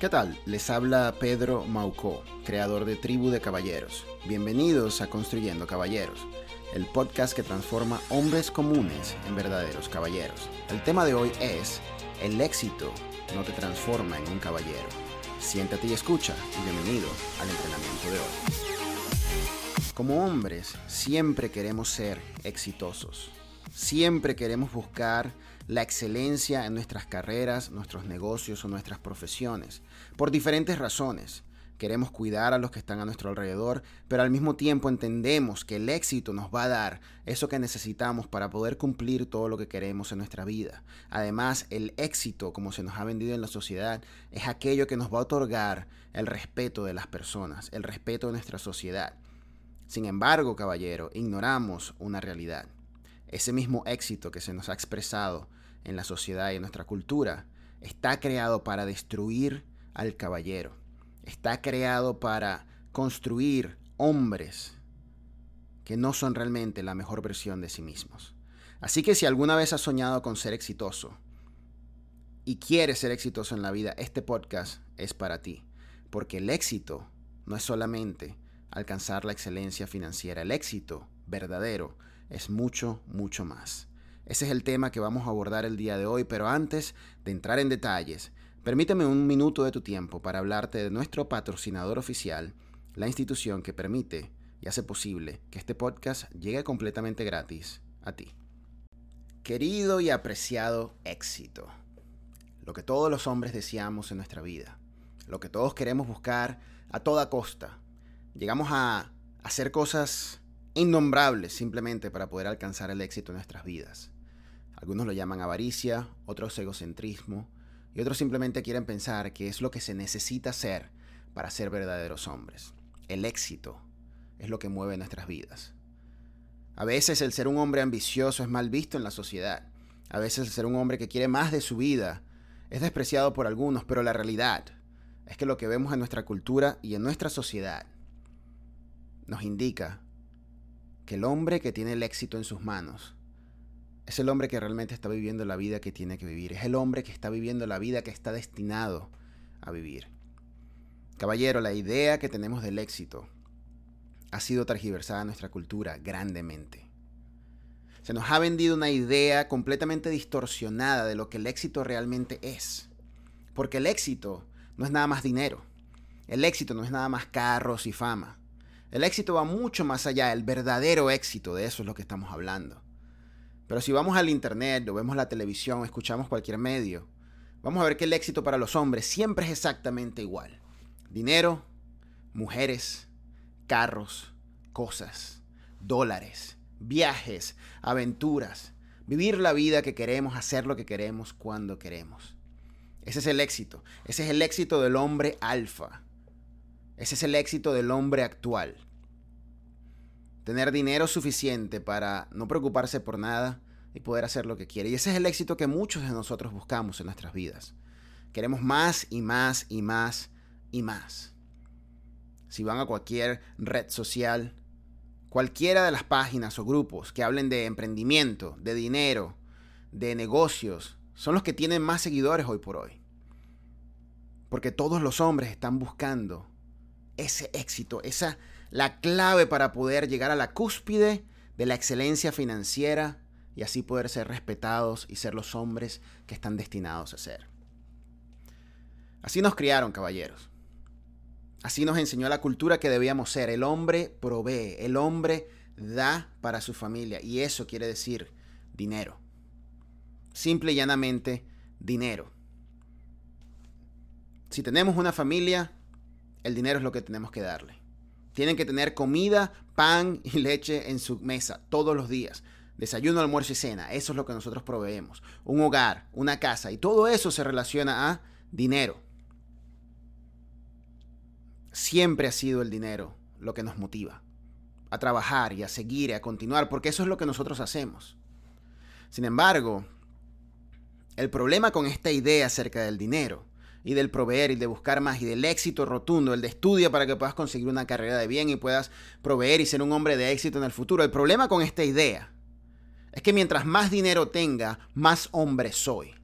¿Qué tal? Les habla Pedro Maucó, creador de Tribu de Caballeros. Bienvenidos a Construyendo Caballeros, el podcast que transforma hombres comunes en verdaderos caballeros. El tema de hoy es, el éxito no te transforma en un caballero. Siéntate y escucha y bienvenido al entrenamiento de hoy. Como hombres, siempre queremos ser exitosos. Siempre queremos buscar la excelencia en nuestras carreras, nuestros negocios o nuestras profesiones, por diferentes razones. Queremos cuidar a los que están a nuestro alrededor, pero al mismo tiempo entendemos que el éxito nos va a dar eso que necesitamos para poder cumplir todo lo que queremos en nuestra vida. Además, el éxito, como se nos ha vendido en la sociedad, es aquello que nos va a otorgar el respeto de las personas, el respeto de nuestra sociedad. Sin embargo, caballero, ignoramos una realidad. Ese mismo éxito que se nos ha expresado en la sociedad y en nuestra cultura está creado para destruir al caballero. Está creado para construir hombres que no son realmente la mejor versión de sí mismos. Así que si alguna vez has soñado con ser exitoso y quieres ser exitoso en la vida, este podcast es para ti. Porque el éxito no es solamente alcanzar la excelencia financiera. El éxito verdadero es mucho, mucho más. Ese es el tema que vamos a abordar el día de hoy, pero antes de entrar en detalles, permíteme un minuto de tu tiempo para hablarte de nuestro patrocinador oficial, la institución que permite y hace posible que este podcast llegue completamente gratis a ti. Querido y apreciado éxito, lo que todos los hombres deseamos en nuestra vida, lo que todos queremos buscar a toda costa. Llegamos a hacer cosas innombrables simplemente para poder alcanzar el éxito en nuestras vidas. Algunos lo llaman avaricia, otros egocentrismo y otros simplemente quieren pensar que es lo que se necesita hacer para ser verdaderos hombres. El éxito es lo que mueve nuestras vidas. A veces el ser un hombre ambicioso es mal visto en la sociedad. A veces el ser un hombre que quiere más de su vida es despreciado por algunos, pero la realidad es que lo que vemos en nuestra cultura y en nuestra sociedad nos indica que el hombre que tiene el éxito en sus manos es el hombre que realmente está viviendo la vida que tiene que vivir. Es el hombre que está viviendo la vida que está destinado a vivir. Caballero, la idea que tenemos del éxito ha sido tergiversada en nuestra cultura grandemente. Se nos ha vendido una idea completamente distorsionada de lo que el éxito realmente es. Porque el éxito no es nada más dinero. El éxito no es nada más carros y fama. El éxito va mucho más allá, el verdadero éxito, de eso es lo que estamos hablando. Pero si vamos al internet, o vemos la televisión, escuchamos cualquier medio, vamos a ver que el éxito para los hombres siempre es exactamente igual. Dinero, mujeres, carros, cosas, dólares, viajes, aventuras, vivir la vida que queremos, hacer lo que queremos cuando queremos. Ese es el éxito. Ese es el éxito del hombre alfa. Ese es el éxito del hombre actual. Tener dinero suficiente para no preocuparse por nada y poder hacer lo que quiere. Y ese es el éxito que muchos de nosotros buscamos en nuestras vidas. Queremos más y más y más y más. Si van a cualquier red social, cualquiera de las páginas o grupos que hablen de emprendimiento, de dinero, de negocios, son los que tienen más seguidores hoy por hoy. Porque todos los hombres están buscando ese éxito, esa la clave para poder llegar a la cúspide de la excelencia financiera y así poder ser respetados y ser los hombres que están destinados a ser. Así nos criaron, caballeros. Así nos enseñó la cultura que debíamos ser. El hombre provee, el hombre da para su familia y eso quiere decir dinero. Simple y llanamente, dinero. Si tenemos una familia, el dinero es lo que tenemos que darle. Tienen que tener comida, pan y leche en su mesa todos los días. Desayuno, almuerzo y cena. Eso es lo que nosotros proveemos. Un hogar, una casa. Y todo eso se relaciona a dinero. Siempre ha sido el dinero lo que nos motiva a trabajar y a seguir y a continuar, porque eso es lo que nosotros hacemos. Sin embargo, el problema con esta idea acerca del dinero y del proveer y de buscar más y del éxito rotundo, el de estudia para que puedas conseguir una carrera de bien y puedas proveer y ser un hombre de éxito en el futuro. El problema con esta idea es que mientras más dinero tenga, más hombre soy.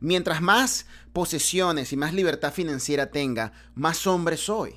Mientras más posesiones y más libertad financiera tenga, más hombre soy.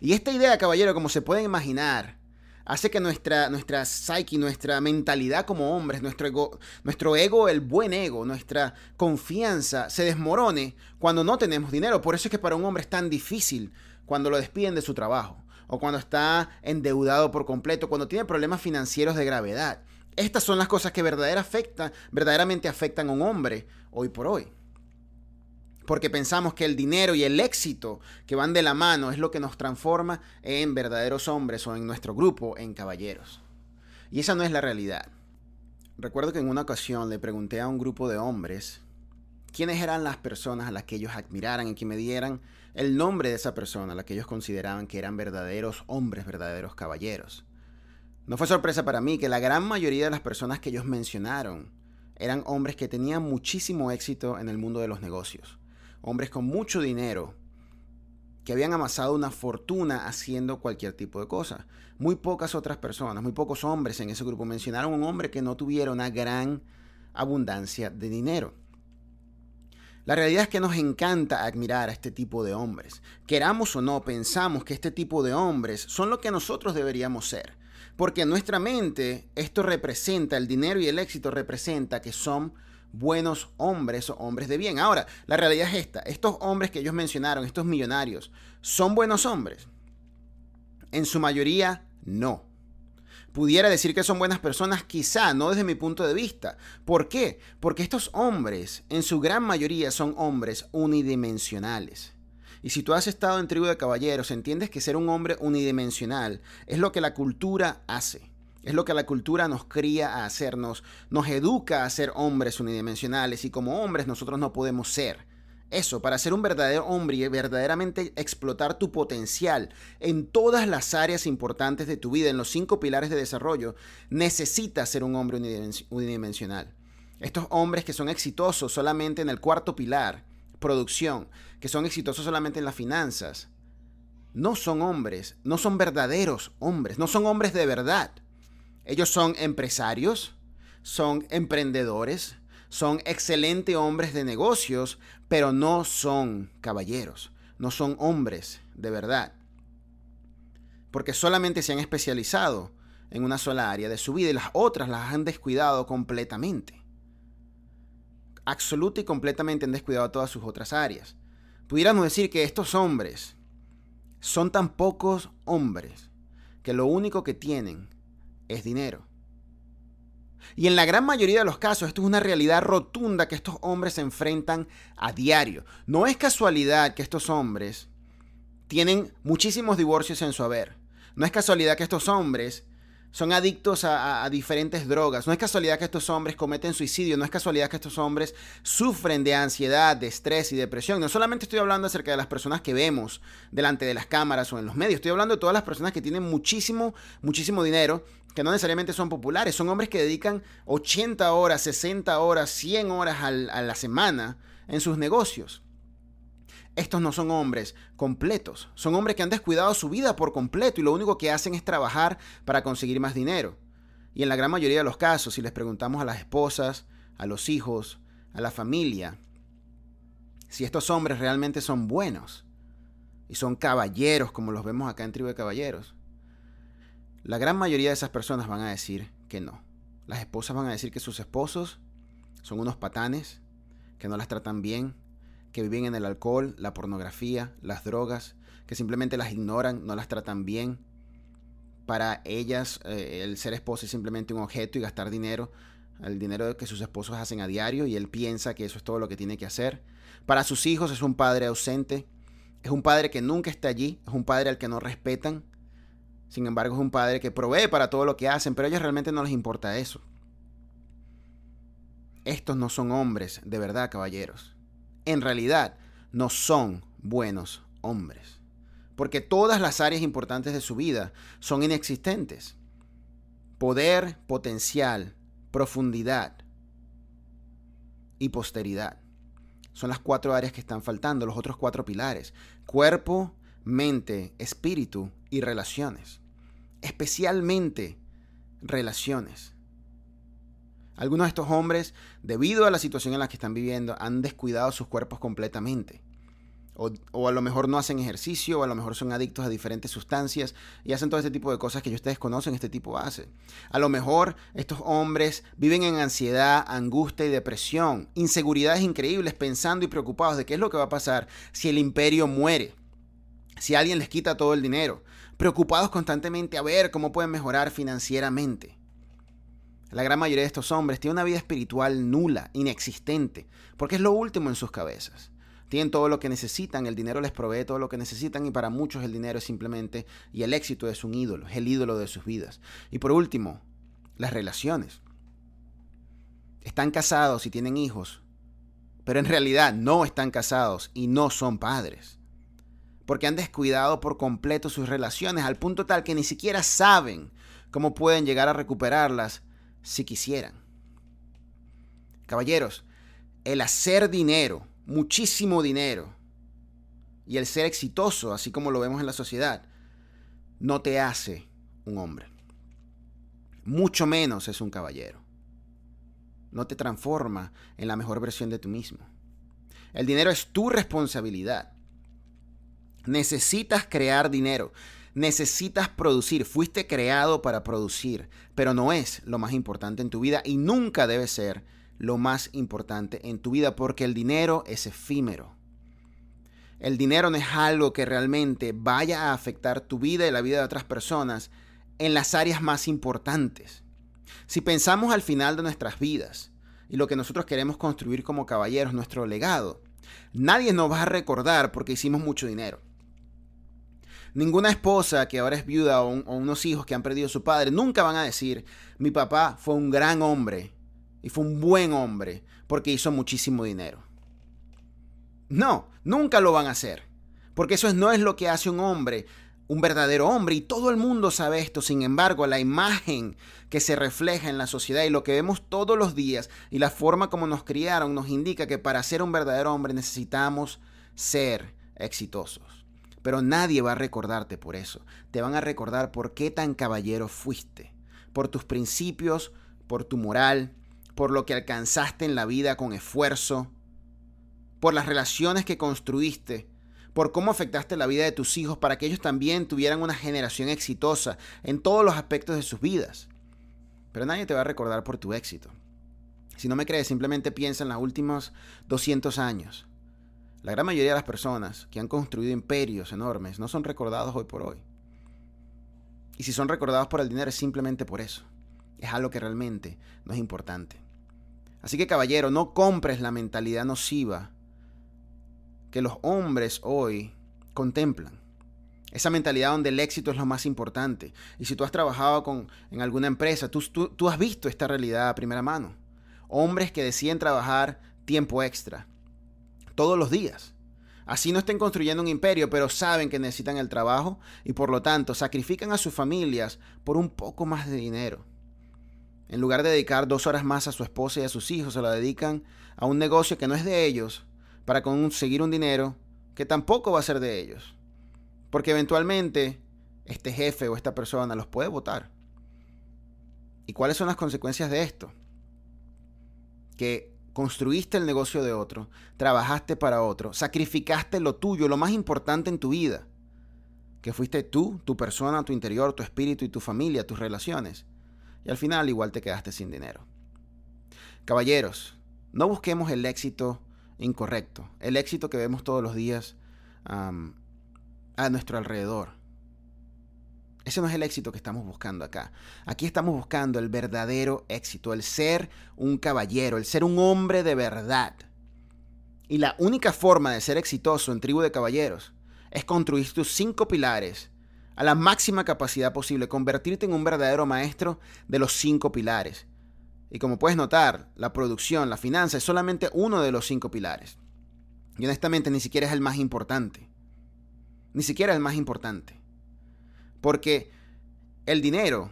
Y esta idea, caballero, como se pueden imaginar, hace que nuestra, nuestra psyche, nuestra mentalidad como hombres, nuestro ego, nuestro ego, el buen ego, nuestra confianza se desmorone cuando no tenemos dinero. Por eso es que para un hombre es tan difícil cuando lo despiden de su trabajo o cuando está endeudado por completo, cuando tiene problemas financieros de gravedad. Estas son las cosas que verdaderamente afectan a un hombre hoy por hoy. Porque pensamos que el dinero y el éxito que van de la mano es lo que nos transforma en verdaderos hombres o en nuestro grupo en caballeros. Y esa no es la realidad. Recuerdo que en una ocasión le pregunté a un grupo de hombres quiénes eran las personas a las que ellos admiraran y que me dieran el nombre de esa persona, a la que ellos consideraban que eran verdaderos hombres, verdaderos caballeros. No fue sorpresa para mí que la gran mayoría de las personas que ellos mencionaron eran hombres que tenían muchísimo éxito en el mundo de los negocios. Hombres con mucho dinero, que habían amasado una fortuna haciendo cualquier tipo de cosa. Muy pocas otras personas, muy pocos hombres en ese grupo mencionaron un hombre que no tuviera una gran abundancia de dinero. La realidad es que nos encanta admirar a este tipo de hombres. Queramos o no, pensamos que este tipo de hombres son lo que nosotros deberíamos ser. Porque en nuestra mente esto representa, el dinero y el éxito representa que son buenos hombres o hombres de bien. Ahora, la realidad es esta. Estos hombres que ellos mencionaron, estos millonarios, ¿son buenos hombres? En su mayoría, no. Pudiera decir que son buenas personas, quizá, no desde mi punto de vista. ¿Por qué? Porque estos hombres, en su gran mayoría, son hombres unidimensionales. Y si tú has estado en tribu de caballeros, entiendes que ser un hombre unidimensional es lo que la cultura hace. Es lo que la cultura nos cría a hacernos, nos educa a ser hombres unidimensionales y como hombres nosotros no podemos ser. Eso, para ser un verdadero hombre y verdaderamente explotar tu potencial en todas las áreas importantes de tu vida, en los cinco pilares de desarrollo, necesitas ser un hombre unidimensional. Estos hombres que son exitosos solamente en el cuarto pilar, producción, que son exitosos solamente en las finanzas, no son hombres, no son verdaderos hombres, no son hombres de verdad. Ellos son empresarios, son emprendedores, son excelentes hombres de negocios, pero no son caballeros, no son hombres de verdad. Porque solamente se han especializado en una sola área de su vida y las otras las han descuidado completamente. Absoluta y completamente han descuidado todas sus otras áreas pudiéramos decir que estos hombres son tan pocos hombres que lo único que tienen es dinero. Y en la gran mayoría de los casos esto es una realidad rotunda que estos hombres se enfrentan a diario. No es casualidad que estos hombres tienen muchísimos divorcios en su haber. No es casualidad que estos hombres son adictos a, diferentes drogas. No es casualidad que estos hombres cometen suicidio, no es casualidad que estos hombres sufren de ansiedad, de estrés y depresión. No solamente estoy hablando acerca de las personas que vemos delante de las cámaras o en los medios, estoy hablando de todas las personas que tienen muchísimo, muchísimo dinero, que no necesariamente son populares. Son hombres que dedican 80 horas, 60 horas, 100 horas a la semana en sus negocios. Estos no son hombres completos, son hombres que han descuidado su vida por completo y lo único que hacen es trabajar para conseguir más dinero. Y en la gran mayoría de los casos, si les preguntamos a las esposas, a los hijos, a la familia, si estos hombres realmente son buenos y son caballeros como los vemos acá en Tribu de Caballeros, la gran mayoría de esas personas van a decir que no. Las esposas van a decir que sus esposos son unos patanes, que no las tratan bien, que viven en el alcohol, la pornografía, las drogas, que simplemente las ignoran, no las tratan bien. Para ellas, eh, el ser esposo es simplemente un objeto y gastar dinero, el dinero que sus esposos hacen a diario, y él piensa que eso es todo lo que tiene que hacer. Para sus hijos es un padre ausente, es un padre que nunca está allí, es un padre al que no respetan. Sin embargo, es un padre que provee para todo lo que hacen, pero a ellos realmente no les importa eso. Estos no son hombres de verdad, caballeros en realidad no son buenos hombres. Porque todas las áreas importantes de su vida son inexistentes. Poder, potencial, profundidad y posteridad. Son las cuatro áreas que están faltando, los otros cuatro pilares. Cuerpo, mente, espíritu y relaciones. Especialmente relaciones. Algunos de estos hombres, debido a la situación en la que están viviendo, han descuidado sus cuerpos completamente. O, a lo mejor no hacen ejercicio, o a lo mejor son adictos a diferentes sustancias y hacen todo este tipo de cosas que ustedes conocen, este tipo hace. A lo mejor estos hombres viven en ansiedad, angustia y depresión, inseguridades increíbles, pensando y preocupados de qué es lo que va a pasar si el imperio muere, si alguien les quita todo el dinero, preocupados constantemente a ver cómo pueden mejorar financieramente. La gran mayoría de estos hombres tiene una vida espiritual nula, inexistente, porque es lo último en sus cabezas. Tienen todo lo que necesitan, el dinero les provee todo lo que necesitan y para muchos el dinero es simplemente, y el éxito es un ídolo, es el ídolo de sus vidas. Y por último, las relaciones. Están casados y tienen hijos, pero en realidad no están casados y no son padres. Porque han descuidado por completo sus relaciones al punto tal que ni siquiera saben cómo pueden llegar a recuperarlas si quisieran. Caballeros, el hacer dinero muchísimo dinero y el ser exitoso, así como lo vemos en la sociedad, no te hace un hombre. Mucho menos es un caballero. No te transforma en la mejor versión de tú mismo. El dinero es tu responsabilidad. Necesitas crear dinero. Necesitas producir. Fuiste creado para producir, pero no es lo más importante en tu vida y nunca debe ser lo más importante en tu vida porque el dinero es efímero. El dinero no es algo que realmente vaya a afectar tu vida y la vida de otras personas en las áreas más importantes. Si pensamos al final de nuestras vidas y lo que nosotros queremos construir como caballeros, nuestro legado, nadie nos va a recordar porque hicimos mucho dinero. Ninguna esposa que ahora es viuda o, unos hijos que han perdido a su padre nunca van a decir, mi papá fue un gran hombre y fue un buen hombre porque hizo muchísimo dinero. No, nunca lo van a hacer. Porque eso no es lo que hace un hombre, un verdadero hombre. Y todo el mundo sabe esto. Sin embargo, la imagen que se refleja en la sociedad y lo que vemos todos los días y la forma como nos criaron nos indica que para ser un verdadero hombre necesitamos ser exitosos. Pero nadie va a recordarte por eso. Te van a recordar por qué tan caballero fuiste. Por tus principios, por tu moral, por lo que alcanzaste en la vida con esfuerzo, por las relaciones que construiste, por cómo afectaste la vida de tus hijos para que ellos también tuvieran una generación exitosa en todos los aspectos de sus vidas. Pero nadie te va a recordar por tu éxito. Si no me crees, simplemente piensa en los últimos 200 años. La gran mayoría de las personas que han construido imperios enormes no son recordados hoy por hoy. Y si son recordados por el dinero es simplemente por eso. Es algo que realmente no es importante. Así que caballero, no compres la mentalidad nociva que los hombres hoy contemplan. Esa mentalidad donde el éxito es lo más importante. Y si tú has trabajado con, en alguna empresa, tú, tú has visto esta realidad a primera mano. Hombres que deciden trabajar tiempo extra, todos los días. Así no estén construyendo un imperio, pero saben que necesitan el trabajo y por lo tanto sacrifican a sus familias por un poco más de dinero. En lugar de dedicar dos horas más a su esposa y a sus hijos, se la dedican a un negocio que no es de ellos para conseguir un dinero que tampoco va a ser de ellos. Porque eventualmente este jefe o esta persona los puede votar. ¿Y cuáles son las consecuencias de esto? Que construiste el negocio de otro, trabajaste para otro, sacrificaste lo tuyo, lo más importante en tu vida, que fuiste tú, tu persona, tu interior, tu espíritu y tu familia, tus relaciones y al final igual te quedaste sin dinero. Caballeros, no busquemos el éxito incorrecto, el éxito que vemos todos los días a nuestro alrededor. Ese no es el éxito que estamos buscando acá. Aquí estamos buscando el verdadero éxito, el ser un caballero, el ser un hombre de verdad. Y la única forma de ser exitoso en tribu de caballeros es construir tus cinco pilares a la máxima capacidad posible, convertirte en un verdadero maestro de los cinco pilares. Y como puedes notar, la producción, la finanza es solamente uno de los cinco pilares. Y honestamente ni siquiera es el más importante. Ni siquiera el más importante. Porque el dinero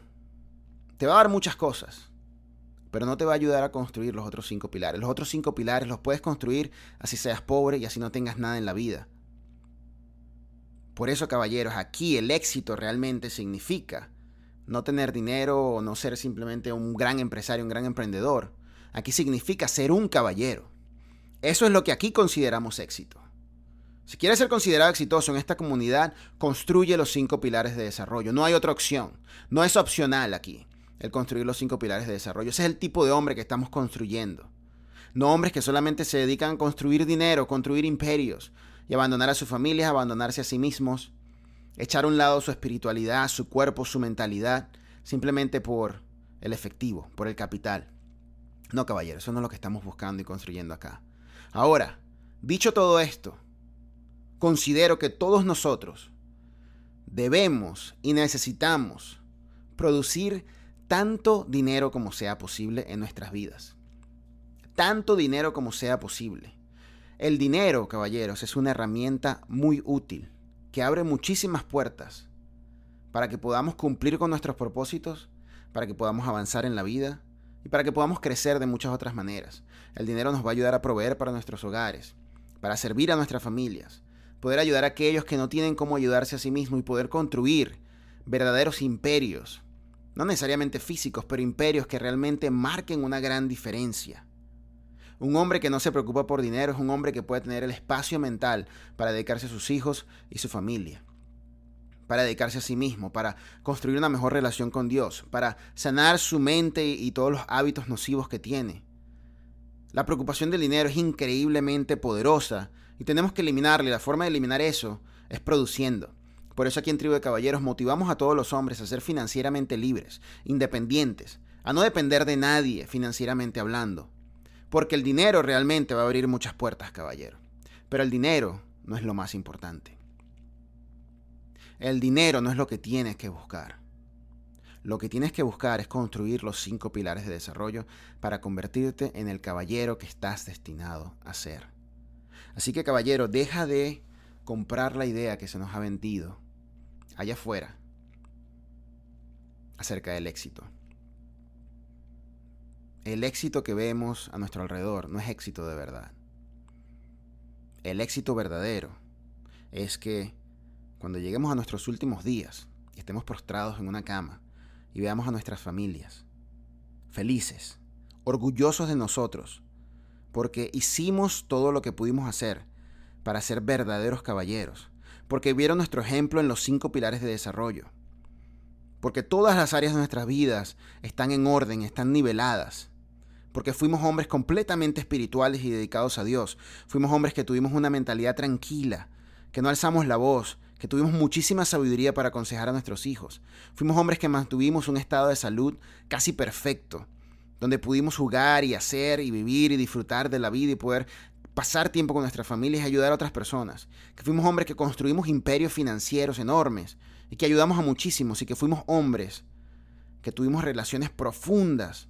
te va a dar muchas cosas, pero no te va a ayudar a construir los otros cinco pilares. Los otros cinco pilares los puedes construir así seas pobre y así no tengas nada en la vida. Por eso, caballeros, aquí el éxito realmente significa no tener dinero o no ser simplemente un gran empresario, un gran emprendedor. Aquí significa ser un caballero. Eso es lo que aquí consideramos éxito. Si quieres ser considerado exitoso en esta comunidad, construye los cinco pilares de desarrollo. No hay otra opción. No es opcional aquí el construir los cinco pilares de desarrollo. Ese es el tipo de hombre que estamos construyendo. No hombres que solamente se dedican a construir dinero, construir imperios y abandonar a sus familias, abandonarse a sí mismos, echar a un lado su espiritualidad, su cuerpo, su mentalidad, simplemente por el efectivo, por el capital. No, caballero, eso no es lo que estamos buscando y construyendo acá. Ahora, dicho todo esto, considero que todos nosotros debemos y necesitamos producir tanto dinero como sea posible en nuestras vidas. Tanto dinero como sea posible. El dinero, caballeros, es una herramienta muy útil que abre muchísimas puertas para que podamos cumplir con nuestros propósitos, para que podamos avanzar en la vida y para que podamos crecer de muchas otras maneras. El dinero nos va a ayudar a proveer para nuestros hogares, para servir a nuestras familias, poder ayudar a aquellos que no tienen cómo ayudarse a sí mismos y poder construir verdaderos imperios, no necesariamente físicos, pero imperios que realmente marquen una gran diferencia. Un hombre que no se preocupa por dinero es un hombre que puede tener el espacio mental para dedicarse a sus hijos y su familia, para dedicarse a sí mismo, para construir una mejor relación con Dios, para sanar su mente y todos los hábitos nocivos que tiene. La preocupación del dinero es increíblemente poderosa y tenemos que eliminarla y la forma de eliminar eso es produciendo. Por eso aquí en Tribu de Caballeros motivamos a todos los hombres a ser financieramente libres, independientes, a no depender de nadie financieramente hablando, porque el dinero realmente va a abrir muchas puertas, caballero. Pero el dinero no es lo más importante. El dinero no es lo que tienes que buscar. Lo que tienes que buscar es construir los cinco pilares de desarrollo para convertirte en el caballero que estás destinado a ser. Así que caballero, deja de comprar la idea que se nos ha vendido allá afuera acerca del éxito. El éxito que vemos a nuestro alrededor no es éxito de verdad. El éxito verdadero es que cuando lleguemos a nuestros últimos días y estemos prostrados en una cama y veamos a nuestras familias felices, orgullosos de nosotros, porque hicimos todo lo que pudimos hacer para ser verdaderos caballeros, porque vieron nuestro ejemplo en los cinco pilares de desarrollo, porque todas las áreas de nuestras vidas están en orden, están niveladas, porque fuimos hombres completamente espirituales y dedicados a Dios. Fuimos hombres que tuvimos una mentalidad tranquila, que no alzamos la voz, que tuvimos muchísima sabiduría para aconsejar a nuestros hijos. Fuimos hombres que mantuvimos un estado de salud casi perfecto, donde pudimos jugar y hacer y vivir y disfrutar de la vida y poder pasar tiempo con nuestras familias y ayudar a otras personas. Que fuimos hombres que construimos imperios financieros enormes y que ayudamos a muchísimos y que fuimos hombres que tuvimos relaciones profundas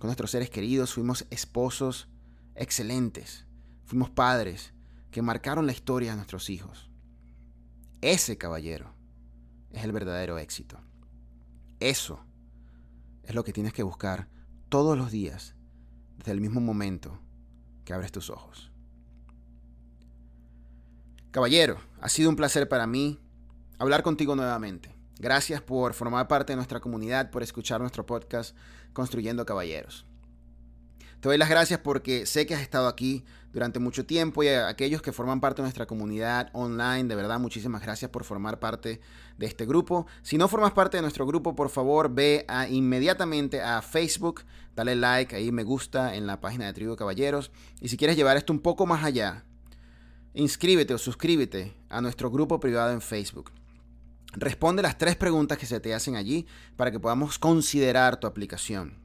con nuestros seres queridos, fuimos esposos excelentes, fuimos padres que marcaron la historia de nuestros hijos. Ese caballero es el verdadero éxito. Eso es lo que tienes que buscar todos los días, desde el mismo momento que abres tus ojos. Caballero, ha sido un placer para mí hablar contigo nuevamente. Gracias por formar parte de nuestra comunidad, por escuchar nuestro podcast Construyendo Caballeros. Te doy las gracias porque sé que has estado aquí durante mucho tiempo y a aquellos que forman parte de nuestra comunidad online, de verdad muchísimas gracias por formar parte de este grupo. Si no formas parte de nuestro grupo, por favor ve inmediatamente a Facebook, dale like, ahí me gusta en la página de Tribu Caballeros. Y si quieres llevar esto un poco más allá, inscríbete o suscríbete a nuestro grupo privado en Facebook. Responde las tres preguntas que se te hacen allí para que podamos considerar tu aplicación.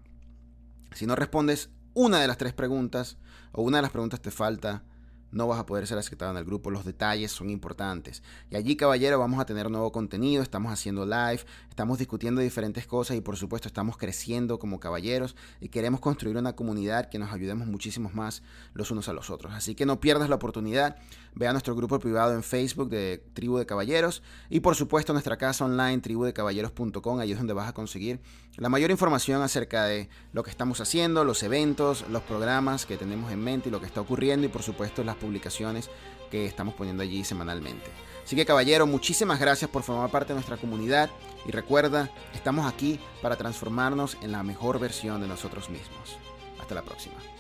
Si no respondes una de las tres preguntas o una de las preguntas te falta, no vas a poder ser aceptado en el grupo. Los detalles son importantes. Y allí, caballero, vamos a tener nuevo contenido. Estamos haciendo live, estamos discutiendo diferentes cosas y, por supuesto, estamos creciendo como caballeros y queremos construir una comunidad que nos ayudemos muchísimos más los unos a los otros. Así que no pierdas la oportunidad. Ve a nuestro grupo privado en Facebook de Tribu de Caballeros y, por supuesto, nuestra casa online, tribudecaballeros.com. Ahí es donde vas a conseguir la mayor información acerca de lo que estamos haciendo, los eventos, los programas que tenemos en mente y lo que está ocurriendo y por supuesto las publicaciones que estamos poniendo allí semanalmente. Así que caballero, muchísimas gracias por formar parte de nuestra comunidad y recuerda, estamos aquí para transformarnos en la mejor versión de nosotros mismos. Hasta la próxima.